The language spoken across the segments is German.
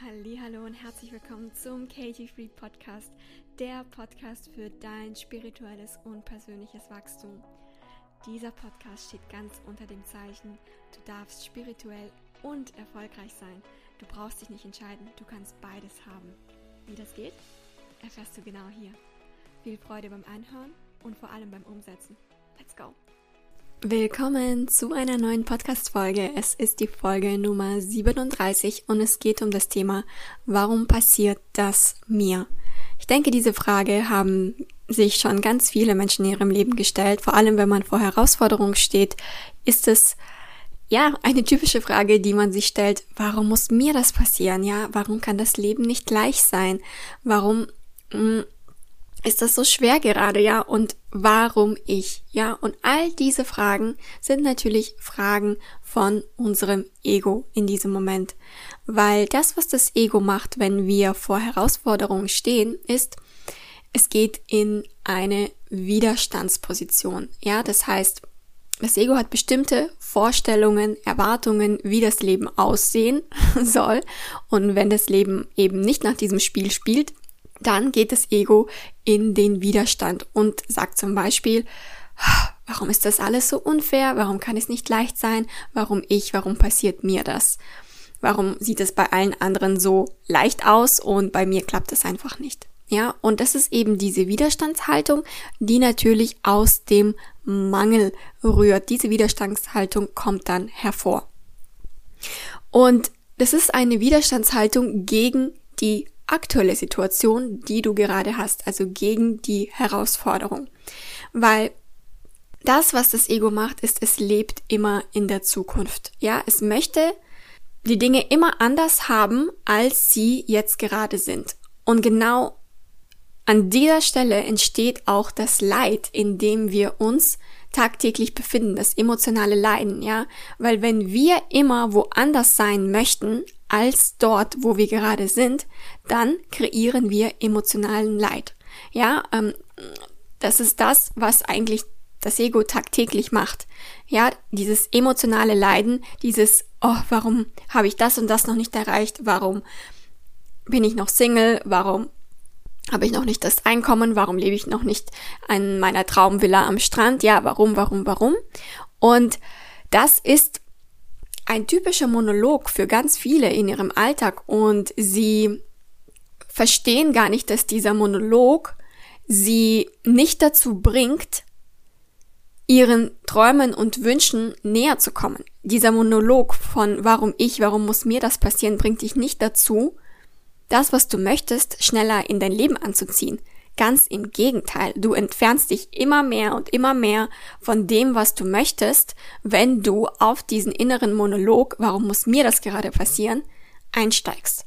Hallo und herzlich willkommen zum Katie Free Podcast, der Podcast für dein spirituelles und persönliches Wachstum. Dieser Podcast steht ganz unter dem Zeichen, du darfst spirituell und erfolgreich sein. Du brauchst dich nicht entscheiden, du kannst beides haben. Wie das geht, erfährst du genau hier. Viel Freude beim Anhören und vor allem beim Umsetzen. Let's go! Willkommen zu einer neuen Podcast-Folge. Es ist die Folge Nummer 37 und es geht um das Thema, warum passiert das mir? Ich denke, diese Frage haben sich schon ganz viele Menschen in ihrem Leben gestellt. Vor allem, wenn man vor Herausforderungen steht, ist es ja eine typische Frage, die man sich stellt. Warum muss mir das passieren? Ja, warum kann das Leben nicht gleich sein? Warum mh, hm, ist das so schwer gerade, ja? Und warum ich, ja? Und all diese Fragen sind natürlich Fragen von unserem Ego in diesem Moment. Weil das, was das Ego macht, wenn wir vor Herausforderungen stehen, ist, es geht in eine Widerstandsposition, ja? Das heißt, das Ego hat bestimmte Vorstellungen, Erwartungen, wie das Leben aussehen soll. Und wenn das Leben eben nicht nach diesem Spiel spielt, dann geht das Ego in den Widerstand und sagt zum Beispiel, warum ist das alles so unfair? Warum kann es nicht leicht sein? Warum ich? Warum passiert mir das? Warum sieht es bei allen anderen so leicht aus und bei mir klappt es einfach nicht? Ja, und das ist eben diese Widerstandshaltung, die natürlich aus dem Mangel rührt. Diese Widerstandshaltung kommt dann hervor. Und das ist eine Widerstandshaltung gegen die aktuelle Situation, die du gerade hast, also gegen die Herausforderung. Weil das, was das Ego macht, ist, es lebt immer in der Zukunft. Ja, es möchte die Dinge immer anders haben, als sie jetzt gerade sind. Und genau an dieser Stelle entsteht auch das Leid, in dem wir uns tagtäglich befinden, das emotionale Leiden, ja, weil wenn wir immer woanders sein möchten als dort, wo wir gerade sind, dann kreieren wir emotionalen Leid, ja, ähm, das ist das, was eigentlich das Ego tagtäglich macht, ja, dieses emotionale Leiden, dieses, oh, warum habe ich das und das noch nicht erreicht, warum bin ich noch Single, warum habe ich noch nicht das Einkommen? Warum lebe ich noch nicht an meiner Traumvilla am Strand? Ja, warum, warum, warum? Und das ist ein typischer Monolog für ganz viele in ihrem Alltag und sie verstehen gar nicht, dass dieser Monolog sie nicht dazu bringt, ihren Träumen und Wünschen näher zu kommen. Dieser Monolog von warum ich, warum muss mir das passieren, bringt dich nicht dazu, das, was du möchtest, schneller in dein Leben anzuziehen. Ganz im Gegenteil, du entfernst dich immer mehr und immer mehr von dem, was du möchtest, wenn du auf diesen inneren Monolog, warum muss mir das gerade passieren, einsteigst.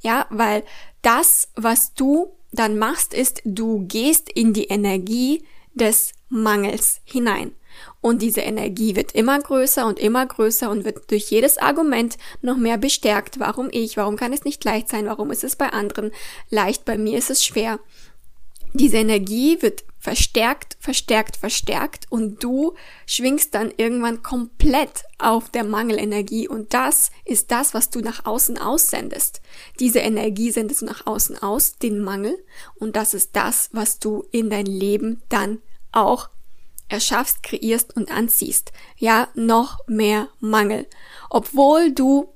Ja, weil das, was du dann machst, ist, du gehst in die Energie des Mangels hinein. Und diese Energie wird immer größer und immer größer und wird durch jedes Argument noch mehr bestärkt. Warum ich? Warum kann es nicht leicht sein? Warum ist es bei anderen leicht? Bei mir ist es schwer. Diese Energie wird verstärkt, verstärkt, verstärkt und du schwingst dann irgendwann komplett auf der Mangelenergie und das ist das, was du nach außen aussendest. Diese Energie sendest du nach außen aus, den Mangel und das ist das, was du in dein Leben dann auch erschaffst, kreierst und anziehst. Ja, noch mehr Mangel. Obwohl du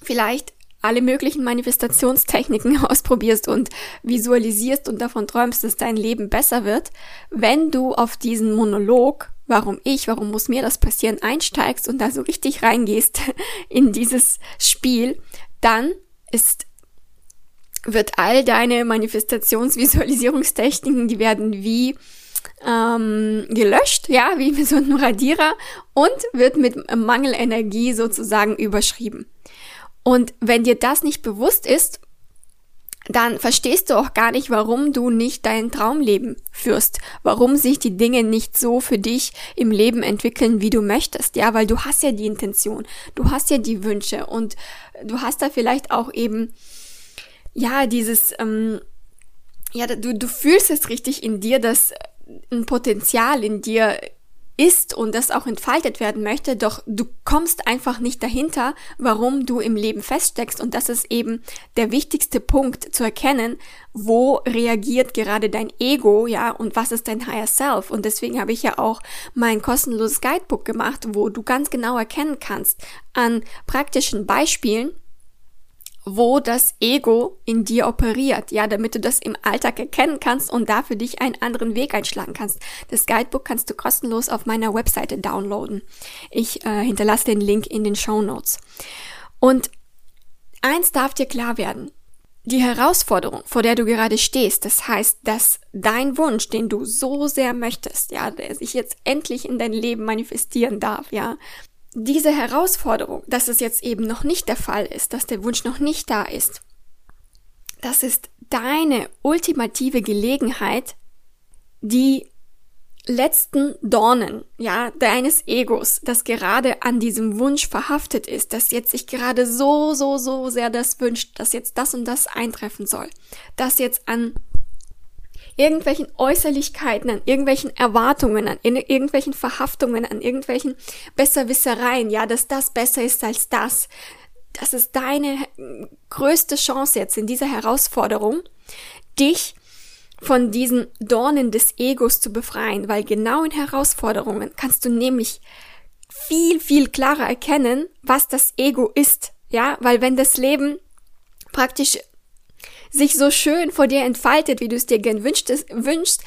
vielleicht alle möglichen Manifestationstechniken ausprobierst und visualisierst und davon träumst, dass dein Leben besser wird, wenn du auf diesen Monolog, warum ich, warum muss mir das passieren, einsteigst und da so richtig reingehst in dieses Spiel, dann ist wird all deine Manifestationsvisualisierungstechniken, die werden wie ähm, gelöscht, ja, wie so ein Radierer und wird mit Mangelenergie sozusagen überschrieben. Und wenn dir das nicht bewusst ist, dann verstehst du auch gar nicht, warum du nicht dein Traumleben führst, warum sich die Dinge nicht so für dich im Leben entwickeln, wie du möchtest, ja, weil du hast ja die Intention, du hast ja die Wünsche und du hast da vielleicht auch eben, ja, dieses, ähm, ja, du, du fühlst es richtig in dir, dass ein Potenzial in dir ist und das auch entfaltet werden möchte, doch du kommst einfach nicht dahinter, warum du im Leben feststeckst. Und das ist eben der wichtigste Punkt zu erkennen, wo reagiert gerade dein Ego, ja, und was ist dein Higher Self? Und deswegen habe ich ja auch mein kostenloses Guidebook gemacht, wo du ganz genau erkennen kannst an praktischen Beispielen, wo das Ego in dir operiert, ja, damit du das im Alltag erkennen kannst und da für dich einen anderen Weg einschlagen kannst. Das Guidebook kannst du kostenlos auf meiner Webseite downloaden. Ich äh, hinterlasse den Link in den Show Notes. Und eins darf dir klar werden. Die Herausforderung, vor der du gerade stehst, das heißt, dass dein Wunsch, den du so sehr möchtest, ja, der sich jetzt endlich in dein Leben manifestieren darf, ja, diese Herausforderung, dass es jetzt eben noch nicht der Fall ist, dass der Wunsch noch nicht da ist, das ist deine ultimative Gelegenheit, die letzten Dornen, ja, deines Egos, das gerade an diesem Wunsch verhaftet ist, das jetzt sich gerade so, so, so sehr das wünscht, dass jetzt das und das eintreffen soll, das jetzt an irgendwelchen Äußerlichkeiten, an irgendwelchen Erwartungen, an irgendwelchen Verhaftungen, an irgendwelchen Besserwissereien, ja, dass das besser ist als das. Das ist deine größte Chance jetzt in dieser Herausforderung, dich von diesen Dornen des Egos zu befreien, weil genau in Herausforderungen kannst du nämlich viel, viel klarer erkennen, was das Ego ist. Ja, weil wenn das Leben praktisch sich so schön vor dir entfaltet, wie du es dir gern wünschst, wünschst,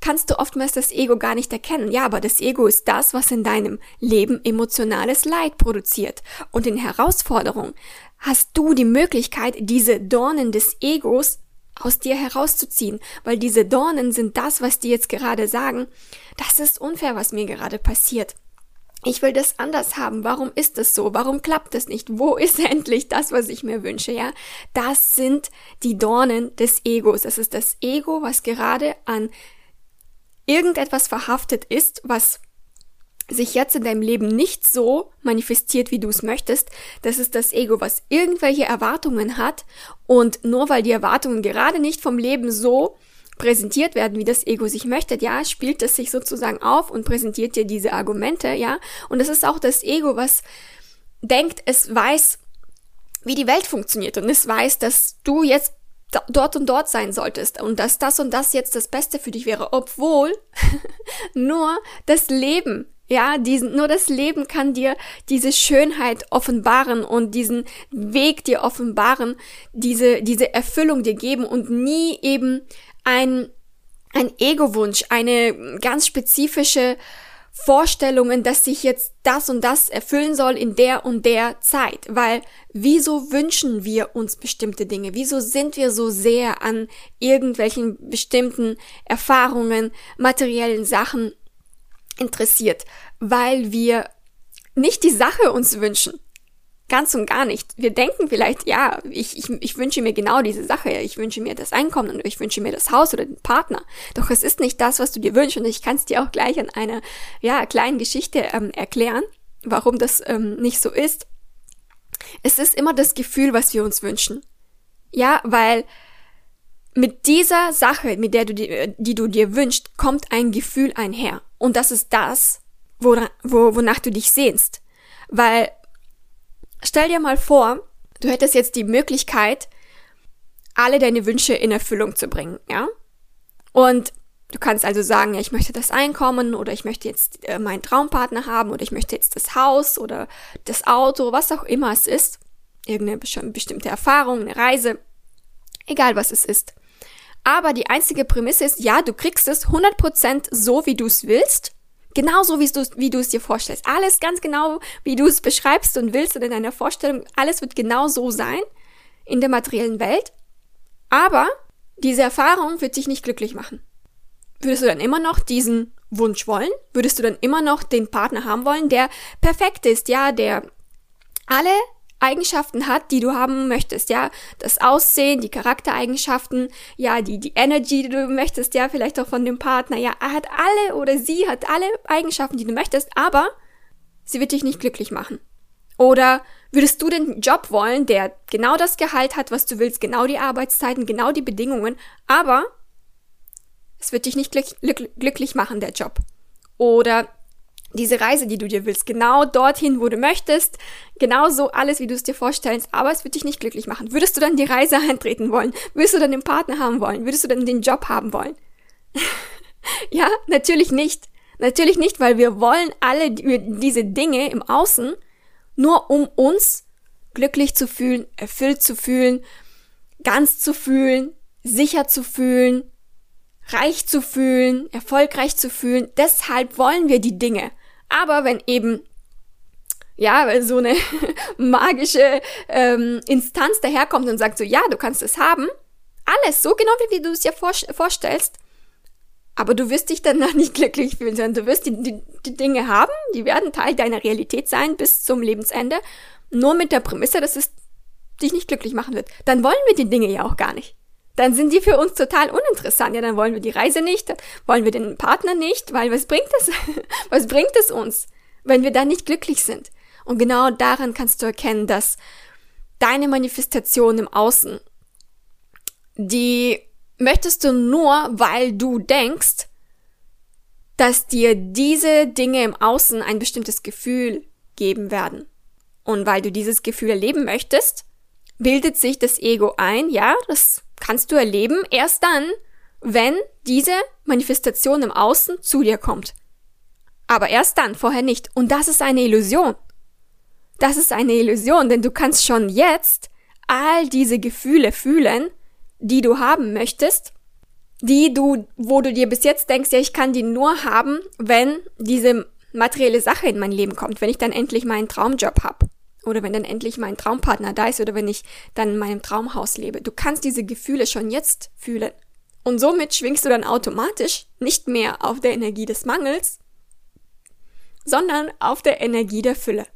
kannst du oftmals das Ego gar nicht erkennen. Ja, aber das Ego ist das, was in deinem Leben emotionales Leid produziert. Und in Herausforderung hast du die Möglichkeit, diese Dornen des Egos aus dir herauszuziehen, weil diese Dornen sind das, was die jetzt gerade sagen, das ist unfair, was mir gerade passiert ich will das anders haben. Warum ist das so? Warum klappt das nicht? Wo ist endlich das, was ich mir wünsche? Ja, das sind die Dornen des Egos. Das ist das Ego, was gerade an irgendetwas verhaftet ist, was sich jetzt in deinem Leben nicht so manifestiert, wie du es möchtest. Das ist das Ego, was irgendwelche Erwartungen hat und nur weil die Erwartungen gerade nicht vom Leben so präsentiert werden, wie das Ego sich möchte, ja, spielt es sich sozusagen auf und präsentiert dir diese Argumente, ja. Und es ist auch das Ego, was denkt, es weiß, wie die Welt funktioniert und es weiß, dass du jetzt dort und dort sein solltest und dass das und das jetzt das Beste für dich wäre, obwohl nur das Leben ja, diesen, nur das Leben kann dir diese Schönheit offenbaren und diesen Weg dir offenbaren, diese, diese Erfüllung dir geben und nie eben ein, ein Ego-Wunsch, eine ganz spezifische Vorstellungen, dass sich jetzt das und das erfüllen soll in der und der Zeit. Weil wieso wünschen wir uns bestimmte Dinge? Wieso sind wir so sehr an irgendwelchen bestimmten Erfahrungen, materiellen Sachen interessiert? Weil wir nicht die Sache uns wünschen, Ganz und gar nicht. Wir denken vielleicht, ja, ich, ich, ich wünsche mir genau diese Sache, ich wünsche mir das Einkommen oder ich wünsche mir das Haus oder den Partner. Doch es ist nicht das, was du dir wünschst und ich kann es dir auch gleich an einer ja, kleinen Geschichte ähm, erklären, warum das ähm, nicht so ist. Es ist immer das Gefühl, was wir uns wünschen. Ja, weil mit dieser Sache, mit der du die, die du dir wünschst, kommt ein Gefühl einher. Und das ist das, wora, wo, wonach du dich sehnst. Weil Stell dir mal vor, du hättest jetzt die Möglichkeit, alle deine Wünsche in Erfüllung zu bringen, ja? Und du kannst also sagen, ja, ich möchte das Einkommen oder ich möchte jetzt äh, meinen Traumpartner haben oder ich möchte jetzt das Haus oder das Auto, was auch immer es ist. Irgendeine bestimmte Erfahrung, eine Reise, egal was es ist. Aber die einzige Prämisse ist, ja, du kriegst es 100% so, wie du es willst Genauso wie du wie du es dir vorstellst. Alles ganz genau, wie du es beschreibst und willst und in deiner Vorstellung. Alles wird genau so sein in der materiellen Welt. Aber diese Erfahrung wird dich nicht glücklich machen. Würdest du dann immer noch diesen Wunsch wollen? Würdest du dann immer noch den Partner haben wollen, der perfekt ist, ja, der alle Eigenschaften hat, die du haben möchtest, ja, das Aussehen, die Charaktereigenschaften, ja, die die Energy, die du möchtest, ja, vielleicht auch von dem Partner, ja, er hat alle oder sie hat alle Eigenschaften, die du möchtest, aber sie wird dich nicht glücklich machen. Oder würdest du den Job wollen, der genau das Gehalt hat, was du willst, genau die Arbeitszeiten, genau die Bedingungen, aber es wird dich nicht glück glücklich machen, der Job. Oder diese Reise, die du dir willst, genau dorthin, wo du möchtest, genau so alles, wie du es dir vorstellst, aber es wird dich nicht glücklich machen. Würdest du dann die Reise antreten wollen? Würdest du dann den Partner haben wollen? Würdest du dann den Job haben wollen? ja, natürlich nicht. Natürlich nicht, weil wir wollen alle diese Dinge im Außen nur um uns glücklich zu fühlen, erfüllt zu fühlen, ganz zu fühlen, sicher zu fühlen, reich zu fühlen, erfolgreich zu fühlen. Deshalb wollen wir die Dinge. Aber wenn eben ja, so eine magische ähm, Instanz daherkommt und sagt so, ja, du kannst es haben, alles so genau wie du es dir vor vorstellst, aber du wirst dich danach nicht glücklich fühlen, sondern du wirst die, die, die Dinge haben, die werden Teil deiner Realität sein bis zum Lebensende, nur mit der Prämisse, dass es dich nicht glücklich machen wird. Dann wollen wir die Dinge ja auch gar nicht dann sind die für uns total uninteressant. Ja, dann wollen wir die Reise nicht, dann wollen wir den Partner nicht, weil was bringt es? was bringt es uns, wenn wir dann nicht glücklich sind? Und genau daran kannst du erkennen, dass deine Manifestation im Außen, die möchtest du nur, weil du denkst, dass dir diese Dinge im Außen ein bestimmtes Gefühl geben werden. Und weil du dieses Gefühl erleben möchtest, bildet sich das Ego ein, ja, das kannst du erleben erst dann, wenn diese Manifestation im Außen zu dir kommt. Aber erst dann, vorher nicht. Und das ist eine Illusion. Das ist eine Illusion, denn du kannst schon jetzt all diese Gefühle fühlen, die du haben möchtest, die du, wo du dir bis jetzt denkst, ja, ich kann die nur haben, wenn diese materielle Sache in mein Leben kommt, wenn ich dann endlich meinen Traumjob habe. Oder wenn dann endlich mein Traumpartner da ist oder wenn ich dann in meinem Traumhaus lebe. Du kannst diese Gefühle schon jetzt fühlen. Und somit schwingst du dann automatisch nicht mehr auf der Energie des Mangels, sondern auf der Energie der Fülle.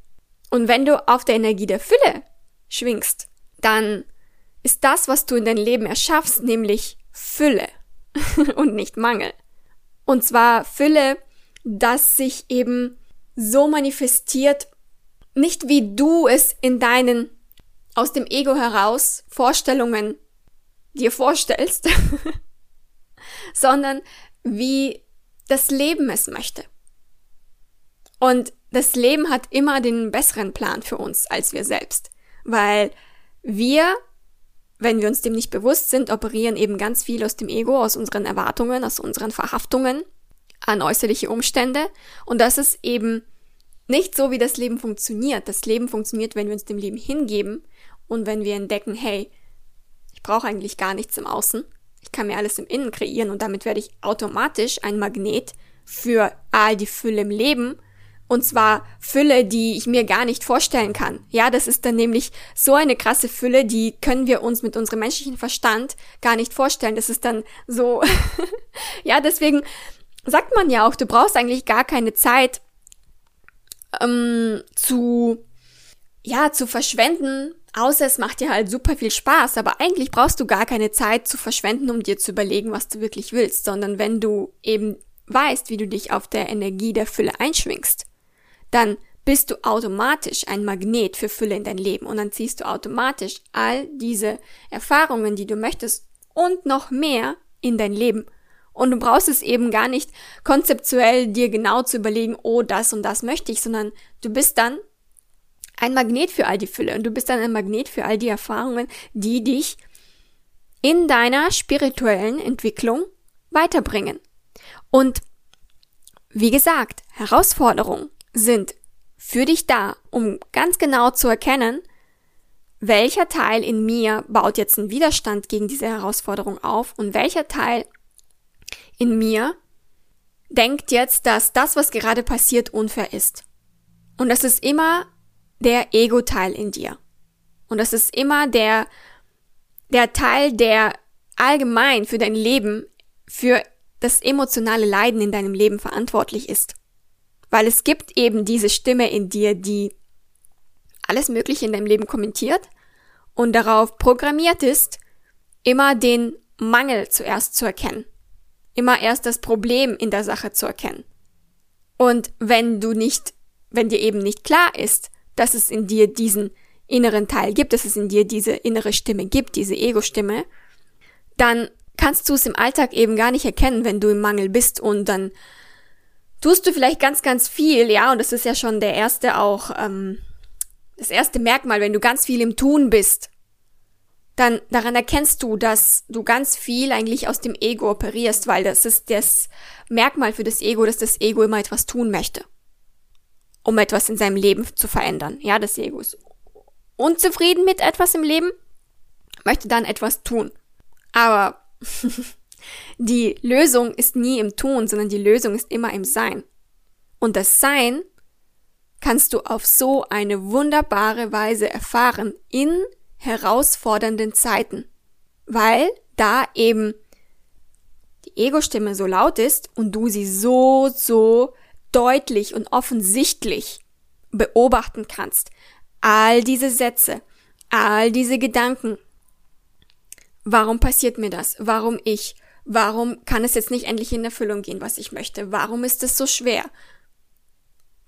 Und wenn du auf der Energie der Fülle schwingst, dann ist das, was du in dein Leben erschaffst, nämlich Fülle und nicht Mangel. Und zwar Fülle, das sich eben so manifestiert, nicht wie du es in deinen aus dem Ego heraus Vorstellungen dir vorstellst, sondern wie das Leben es möchte. Und das Leben hat immer den besseren Plan für uns als wir selbst, weil wir, wenn wir uns dem nicht bewusst sind, operieren eben ganz viel aus dem Ego, aus unseren Erwartungen, aus unseren Verhaftungen an äußerliche Umstände und das ist eben nicht so, wie das Leben funktioniert. Das Leben funktioniert, wenn wir uns dem Leben hingeben und wenn wir entdecken, hey, ich brauche eigentlich gar nichts im Außen. Ich kann mir alles im Innen kreieren und damit werde ich automatisch ein Magnet für all die Fülle im Leben. Und zwar Fülle, die ich mir gar nicht vorstellen kann. Ja, das ist dann nämlich so eine krasse Fülle, die können wir uns mit unserem menschlichen Verstand gar nicht vorstellen. Das ist dann so, ja, deswegen sagt man ja auch, du brauchst eigentlich gar keine Zeit, ähm, zu, ja, zu verschwenden, außer es macht dir halt super viel Spaß, aber eigentlich brauchst du gar keine Zeit zu verschwenden, um dir zu überlegen, was du wirklich willst, sondern wenn du eben weißt, wie du dich auf der Energie der Fülle einschwingst, dann bist du automatisch ein Magnet für Fülle in dein Leben. Und dann ziehst du automatisch all diese Erfahrungen, die du möchtest und noch mehr in dein Leben und du brauchst es eben gar nicht konzeptuell dir genau zu überlegen, oh, das und das möchte ich, sondern du bist dann ein Magnet für all die Fülle und du bist dann ein Magnet für all die Erfahrungen, die dich in deiner spirituellen Entwicklung weiterbringen. Und wie gesagt, Herausforderungen sind für dich da, um ganz genau zu erkennen, welcher Teil in mir baut jetzt einen Widerstand gegen diese Herausforderung auf und welcher Teil in mir denkt jetzt, dass das, was gerade passiert, unfair ist. Und das ist immer der Ego-Teil in dir. Und das ist immer der, der Teil, der allgemein für dein Leben, für das emotionale Leiden in deinem Leben verantwortlich ist. Weil es gibt eben diese Stimme in dir, die alles Mögliche in deinem Leben kommentiert und darauf programmiert ist, immer den Mangel zuerst zu erkennen immer erst das Problem in der Sache zu erkennen. Und wenn du nicht, wenn dir eben nicht klar ist, dass es in dir diesen inneren Teil gibt, dass es in dir diese innere Stimme gibt, diese Ego-Stimme, dann kannst du es im Alltag eben gar nicht erkennen, wenn du im Mangel bist und dann tust du vielleicht ganz, ganz viel, ja, und das ist ja schon der erste auch, ähm, das erste Merkmal, wenn du ganz viel im Tun bist, dann daran erkennst du, dass du ganz viel eigentlich aus dem Ego operierst, weil das ist das Merkmal für das Ego, dass das Ego immer etwas tun möchte, um etwas in seinem Leben zu verändern. Ja, das Ego ist unzufrieden mit etwas im Leben, möchte dann etwas tun. Aber die Lösung ist nie im Tun, sondern die Lösung ist immer im Sein. Und das Sein kannst du auf so eine wunderbare Weise erfahren in herausfordernden Zeiten, weil da eben die Ego-Stimme so laut ist und du sie so, so deutlich und offensichtlich beobachten kannst. All diese Sätze, all diese Gedanken. Warum passiert mir das? Warum ich? Warum kann es jetzt nicht endlich in Erfüllung gehen, was ich möchte? Warum ist es so schwer?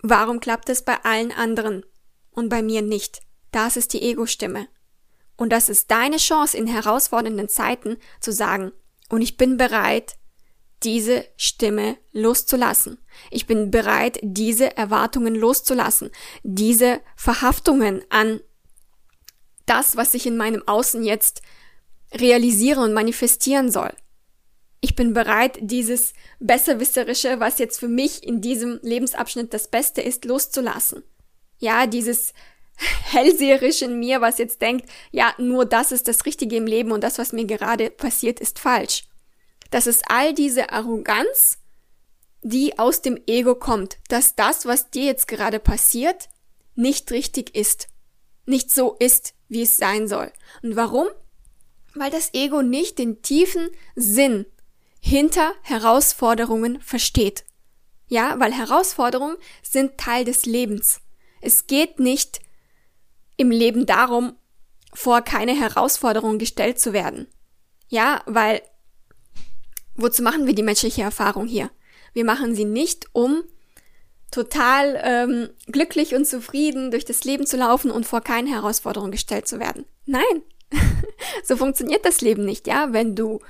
Warum klappt es bei allen anderen und bei mir nicht? Das ist die Ego-Stimme. Und das ist deine Chance in herausfordernden Zeiten zu sagen, und ich bin bereit, diese Stimme loszulassen. Ich bin bereit, diese Erwartungen loszulassen, diese Verhaftungen an das, was ich in meinem Außen jetzt realisiere und manifestieren soll. Ich bin bereit, dieses Besserwisserische, was jetzt für mich in diesem Lebensabschnitt das Beste ist, loszulassen. Ja, dieses hellseherisch in mir, was jetzt denkt, ja, nur das ist das Richtige im Leben und das, was mir gerade passiert, ist falsch. Das ist all diese Arroganz, die aus dem Ego kommt, dass das, was dir jetzt gerade passiert, nicht richtig ist, nicht so ist, wie es sein soll. Und warum? Weil das Ego nicht den tiefen Sinn hinter Herausforderungen versteht. Ja, weil Herausforderungen sind Teil des Lebens. Es geht nicht im Leben darum, vor keine Herausforderung gestellt zu werden. Ja, weil wozu machen wir die menschliche Erfahrung hier? Wir machen sie nicht, um total ähm, glücklich und zufrieden durch das Leben zu laufen und vor keine Herausforderung gestellt zu werden. Nein, so funktioniert das Leben nicht, ja? Wenn du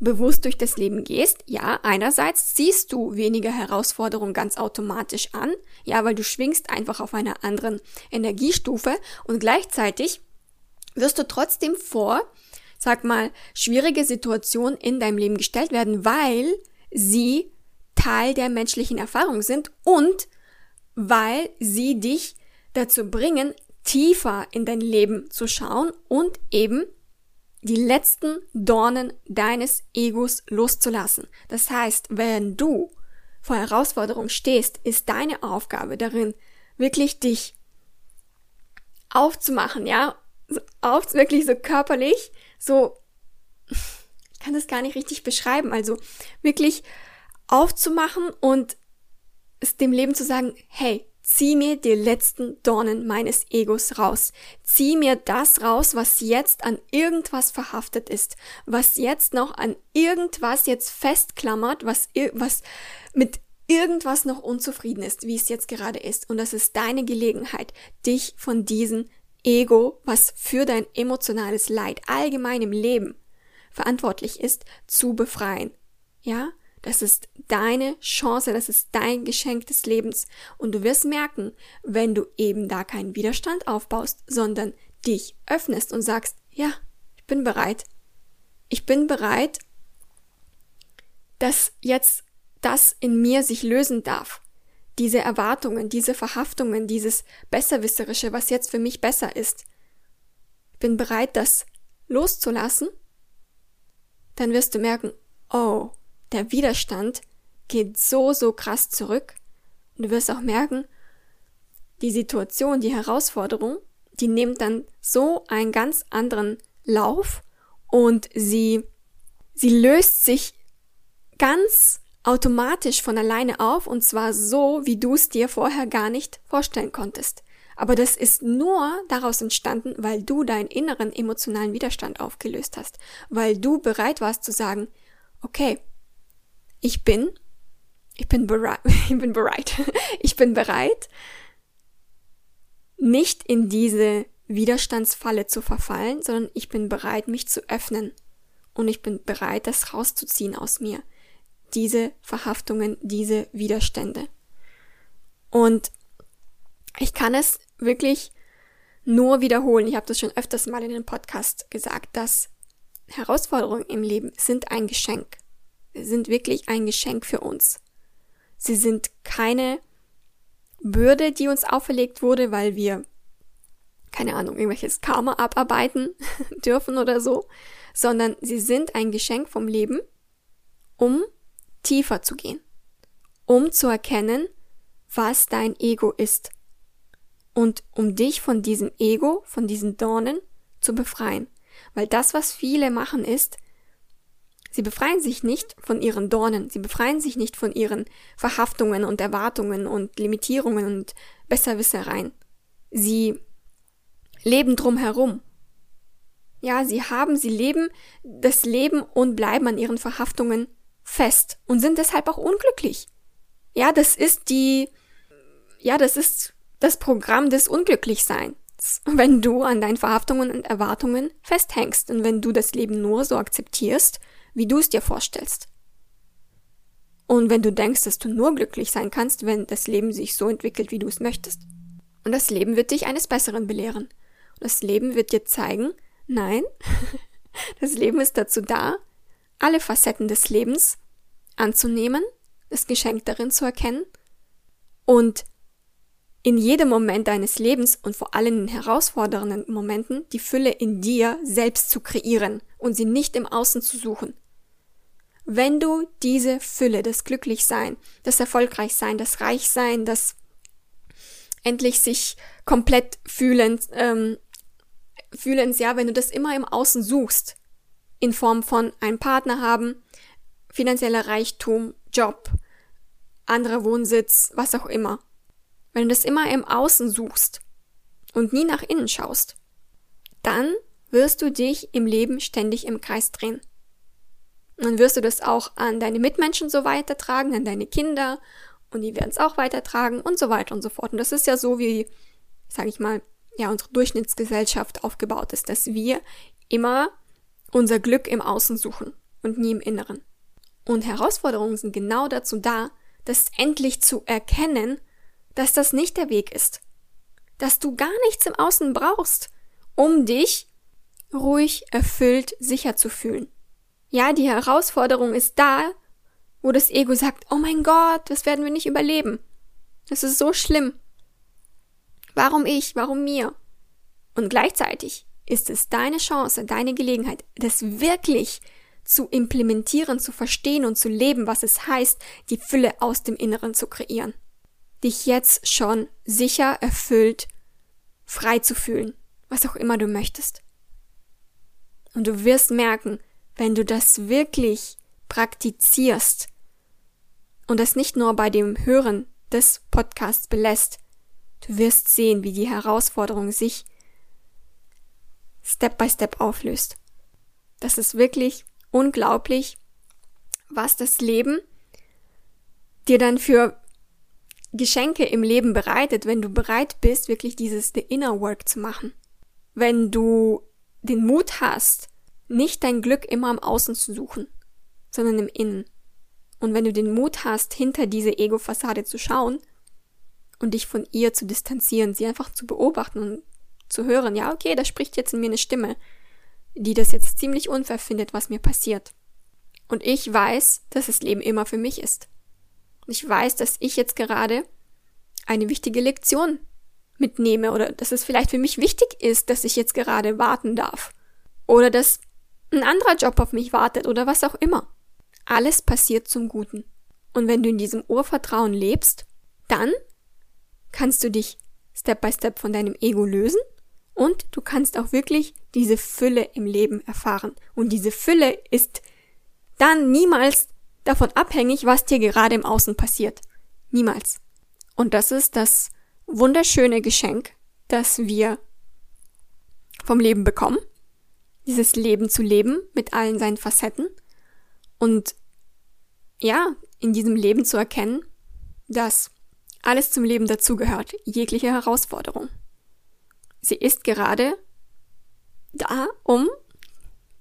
bewusst durch das Leben gehst, ja, einerseits siehst du weniger Herausforderungen ganz automatisch an, ja, weil du schwingst einfach auf einer anderen Energiestufe und gleichzeitig wirst du trotzdem vor, sag mal, schwierige Situationen in deinem Leben gestellt werden, weil sie Teil der menschlichen Erfahrung sind und weil sie dich dazu bringen, tiefer in dein Leben zu schauen und eben die letzten Dornen deines Egos loszulassen. Das heißt, wenn du vor Herausforderungen stehst, ist deine Aufgabe darin, wirklich dich aufzumachen, ja, auf, wirklich so körperlich, so, ich kann das gar nicht richtig beschreiben, also wirklich aufzumachen und es dem Leben zu sagen, hey, Zieh mir die letzten Dornen meines Egos raus. Zieh mir das raus, was jetzt an irgendwas verhaftet ist, was jetzt noch an irgendwas jetzt festklammert, was, was mit irgendwas noch unzufrieden ist, wie es jetzt gerade ist. Und das ist deine Gelegenheit, dich von diesem Ego, was für dein emotionales Leid allgemein im Leben verantwortlich ist, zu befreien. Ja? Das ist deine Chance, das ist dein Geschenk des Lebens. Und du wirst merken, wenn du eben da keinen Widerstand aufbaust, sondern dich öffnest und sagst, ja, ich bin bereit. Ich bin bereit, dass jetzt das in mir sich lösen darf. Diese Erwartungen, diese Verhaftungen, dieses Besserwisserische, was jetzt für mich besser ist. Ich bin bereit, das loszulassen. Dann wirst du merken, oh, der Widerstand geht so, so krass zurück. Und du wirst auch merken, die Situation, die Herausforderung, die nimmt dann so einen ganz anderen Lauf und sie, sie löst sich ganz automatisch von alleine auf und zwar so, wie du es dir vorher gar nicht vorstellen konntest. Aber das ist nur daraus entstanden, weil du deinen inneren emotionalen Widerstand aufgelöst hast, weil du bereit warst zu sagen, okay, ich bin, ich bin bereit, ich bin bereit, ich bin bereit, nicht in diese Widerstandsfalle zu verfallen, sondern ich bin bereit, mich zu öffnen. Und ich bin bereit, das rauszuziehen aus mir. Diese Verhaftungen, diese Widerstände. Und ich kann es wirklich nur wiederholen. Ich habe das schon öfters mal in dem Podcast gesagt, dass Herausforderungen im Leben sind ein Geschenk. Sind wirklich ein Geschenk für uns. Sie sind keine Bürde, die uns auferlegt wurde, weil wir, keine Ahnung, irgendwelches Karma abarbeiten dürfen oder so, sondern sie sind ein Geschenk vom Leben, um tiefer zu gehen, um zu erkennen, was dein Ego ist und um dich von diesem Ego, von diesen Dornen zu befreien. Weil das, was viele machen, ist, sie befreien sich nicht von ihren Dornen, sie befreien sich nicht von ihren Verhaftungen und Erwartungen und Limitierungen und Besserwissereien. Sie leben drumherum. Ja, sie haben, sie leben das Leben und bleiben an ihren Verhaftungen fest und sind deshalb auch unglücklich. Ja, das ist die, ja, das ist das Programm des Unglücklichseins, wenn du an deinen Verhaftungen und Erwartungen festhängst und wenn du das Leben nur so akzeptierst, wie du es dir vorstellst. Und wenn du denkst, dass du nur glücklich sein kannst, wenn das Leben sich so entwickelt, wie du es möchtest. Und das Leben wird dich eines Besseren belehren. Das Leben wird dir zeigen, nein, das Leben ist dazu da, alle Facetten des Lebens anzunehmen, das Geschenk darin zu erkennen und in jedem Moment deines Lebens und vor allem in herausfordernden Momenten die Fülle in dir selbst zu kreieren und sie nicht im Außen zu suchen. Wenn du diese Fülle, das Glücklichsein, das Erfolgreichsein, das Reichsein, das endlich sich komplett fühlend, ähm, fühlens, ja, wenn du das immer im Außen suchst, in Form von einem Partner haben, finanzieller Reichtum, Job, anderer Wohnsitz, was auch immer, wenn du das immer im Außen suchst und nie nach innen schaust, dann wirst du dich im Leben ständig im Kreis drehen. Dann wirst du das auch an deine Mitmenschen so weitertragen, an deine Kinder und die werden es auch weitertragen und so weiter und so fort. Und das ist ja so, wie, sage ich mal, ja, unsere Durchschnittsgesellschaft aufgebaut ist, dass wir immer unser Glück im Außen suchen und nie im Inneren. Und Herausforderungen sind genau dazu da, das endlich zu erkennen dass das nicht der Weg ist. Dass du gar nichts im Außen brauchst, um dich ruhig, erfüllt, sicher zu fühlen. Ja, die Herausforderung ist da, wo das Ego sagt, oh mein Gott, das werden wir nicht überleben. Das ist so schlimm. Warum ich? Warum mir? Und gleichzeitig ist es deine Chance, deine Gelegenheit, das wirklich zu implementieren, zu verstehen und zu leben, was es heißt, die Fülle aus dem Inneren zu kreieren dich jetzt schon sicher, erfüllt, frei zu fühlen, was auch immer du möchtest. Und du wirst merken, wenn du das wirklich praktizierst und das nicht nur bei dem Hören des Podcasts belässt, du wirst sehen, wie die Herausforderung sich Step by Step auflöst. Das ist wirklich unglaublich, was das Leben dir dann für Geschenke im Leben bereitet, wenn du bereit bist, wirklich dieses The Inner Work zu machen. Wenn du den Mut hast, nicht dein Glück immer im Außen zu suchen, sondern im Innen. Und wenn du den Mut hast, hinter diese Ego-Fassade zu schauen und dich von ihr zu distanzieren, sie einfach zu beobachten und zu hören, ja, okay, da spricht jetzt in mir eine Stimme, die das jetzt ziemlich unfair findet, was mir passiert. Und ich weiß, dass das Leben immer für mich ist. Und ich weiß, dass ich jetzt gerade eine wichtige Lektion mitnehme oder dass es vielleicht für mich wichtig ist, dass ich jetzt gerade warten darf. Oder dass ein anderer Job auf mich wartet oder was auch immer. Alles passiert zum Guten. Und wenn du in diesem Urvertrauen lebst, dann kannst du dich Step by Step von deinem Ego lösen und du kannst auch wirklich diese Fülle im Leben erfahren. Und diese Fülle ist dann niemals davon abhängig, was dir gerade im Außen passiert. Niemals. Und das ist das wunderschöne Geschenk, das wir vom Leben bekommen. Dieses Leben zu leben mit allen seinen Facetten. Und ja, in diesem Leben zu erkennen, dass alles zum Leben dazugehört, jegliche Herausforderung. Sie ist gerade da, um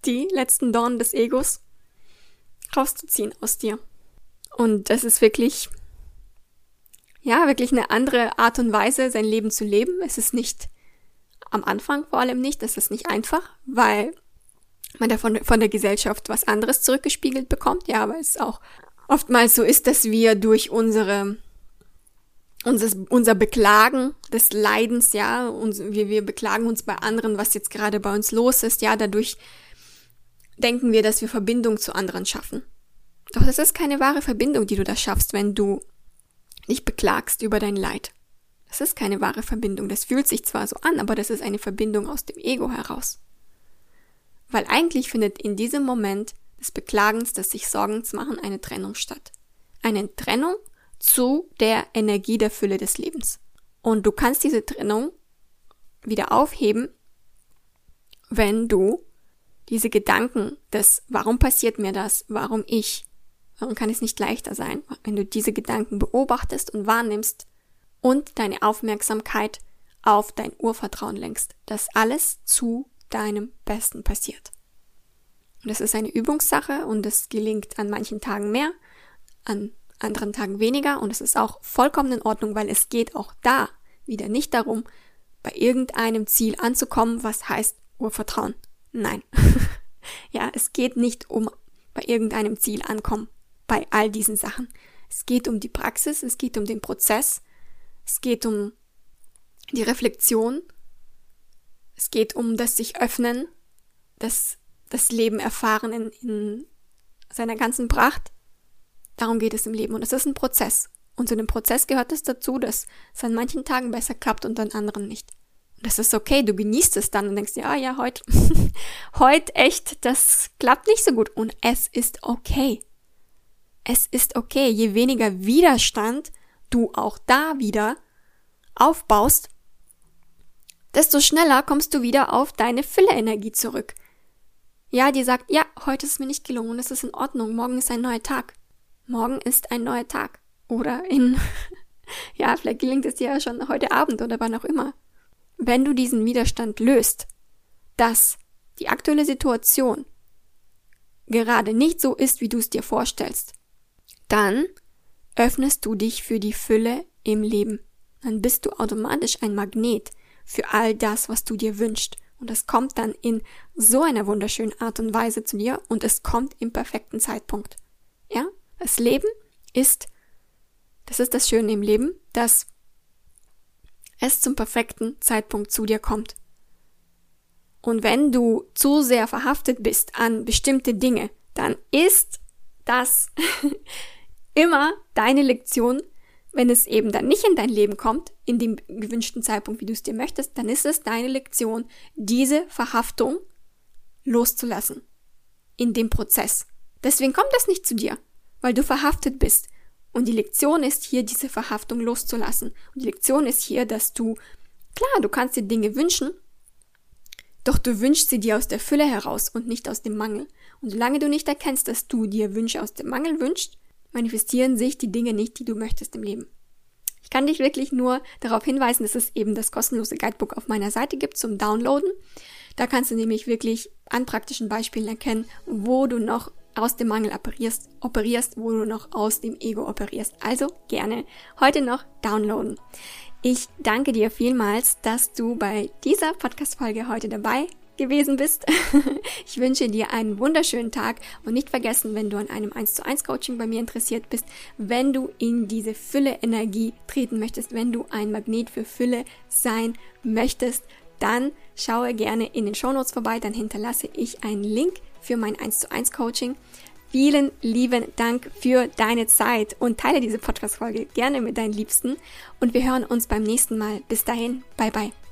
die letzten Dornen des Egos rauszuziehen aus dir. Und das ist wirklich, ja, wirklich eine andere Art und Weise, sein Leben zu leben. Es ist nicht am Anfang vor allem nicht, es ist nicht einfach, weil man davon von der Gesellschaft was anderes zurückgespiegelt bekommt. Ja, aber es auch oftmals so ist, dass wir durch unsere unser, unser Beklagen des Leidens, ja, und wir, wir beklagen uns bei anderen, was jetzt gerade bei uns los ist, ja, dadurch denken wir, dass wir Verbindung zu anderen schaffen. Doch das ist keine wahre Verbindung, die du da schaffst, wenn du dich beklagst über dein Leid. Das ist keine wahre Verbindung. Das fühlt sich zwar so an, aber das ist eine Verbindung aus dem Ego heraus. Weil eigentlich findet in diesem Moment des Beklagens, des sich Sorgens machen, eine Trennung statt. Eine Trennung zu der Energie der Fülle des Lebens. Und du kannst diese Trennung wieder aufheben, wenn du diese Gedanken des Warum passiert mir das? Warum ich? Warum kann es nicht leichter sein? Wenn du diese Gedanken beobachtest und wahrnimmst und deine Aufmerksamkeit auf dein Urvertrauen lenkst, dass alles zu deinem Besten passiert. Und das ist eine Übungssache und es gelingt an manchen Tagen mehr, an anderen Tagen weniger und es ist auch vollkommen in Ordnung, weil es geht auch da wieder nicht darum, bei irgendeinem Ziel anzukommen, was heißt Urvertrauen. Nein. ja, es geht nicht um bei irgendeinem Ziel ankommen, bei all diesen Sachen. Es geht um die Praxis, es geht um den Prozess, es geht um die Reflexion, es geht um das sich öffnen, das, das Leben erfahren in, in seiner ganzen Pracht. Darum geht es im Leben. Und es ist ein Prozess. Und zu dem Prozess gehört es dazu, dass es an manchen Tagen besser klappt und an anderen nicht. Und das ist okay, du genießt es dann und denkst, ja, ja, heute, heute echt, das klappt nicht so gut. Und es ist okay. Es ist okay. Je weniger Widerstand du auch da wieder aufbaust, desto schneller kommst du wieder auf deine Fülle-Energie zurück. Ja, die sagt, ja, heute ist mir nicht gelungen es ist in Ordnung, morgen ist ein neuer Tag morgen ist ein neuer Tag. Oder in, ja, vielleicht gelingt es dir ja schon heute Abend oder wann auch immer. Wenn du diesen Widerstand löst, dass die aktuelle Situation gerade nicht so ist, wie du es dir vorstellst, dann öffnest du dich für die Fülle im Leben. Dann bist du automatisch ein Magnet für all das, was du dir wünschst. Und es kommt dann in so einer wunderschönen Art und Weise zu dir und es kommt im perfekten Zeitpunkt. Ja? Das Leben ist, das ist das Schöne im Leben, dass es zum perfekten Zeitpunkt zu dir kommt. Und wenn du zu sehr verhaftet bist an bestimmte Dinge, dann ist das immer deine Lektion, wenn es eben dann nicht in dein Leben kommt, in dem gewünschten Zeitpunkt, wie du es dir möchtest, dann ist es deine Lektion, diese Verhaftung loszulassen. In dem Prozess. Deswegen kommt das nicht zu dir weil du verhaftet bist. Und die Lektion ist hier, diese Verhaftung loszulassen. Und die Lektion ist hier, dass du, klar, du kannst dir Dinge wünschen, doch du wünschst sie dir aus der Fülle heraus und nicht aus dem Mangel. Und solange du nicht erkennst, dass du dir Wünsche aus dem Mangel wünschst, manifestieren sich die Dinge nicht, die du möchtest im Leben. Ich kann dich wirklich nur darauf hinweisen, dass es eben das kostenlose Guidebook auf meiner Seite gibt zum Downloaden. Da kannst du nämlich wirklich an praktischen Beispielen erkennen, wo du noch aus dem Mangel operierst, operierst, wo du noch aus dem Ego operierst. Also gerne heute noch downloaden. Ich danke dir vielmals, dass du bei dieser Podcast-Folge heute dabei gewesen bist. ich wünsche dir einen wunderschönen Tag und nicht vergessen, wenn du an einem 1 zu 1 Coaching bei mir interessiert bist, wenn du in diese Fülle Energie treten möchtest, wenn du ein Magnet für Fülle sein möchtest, dann schaue gerne in den Shownotes vorbei, dann hinterlasse ich einen Link für mein 1 zu 1 Coaching. Vielen lieben Dank für deine Zeit und teile diese Podcast-Folge gerne mit deinen Liebsten und wir hören uns beim nächsten Mal. Bis dahin, bye bye.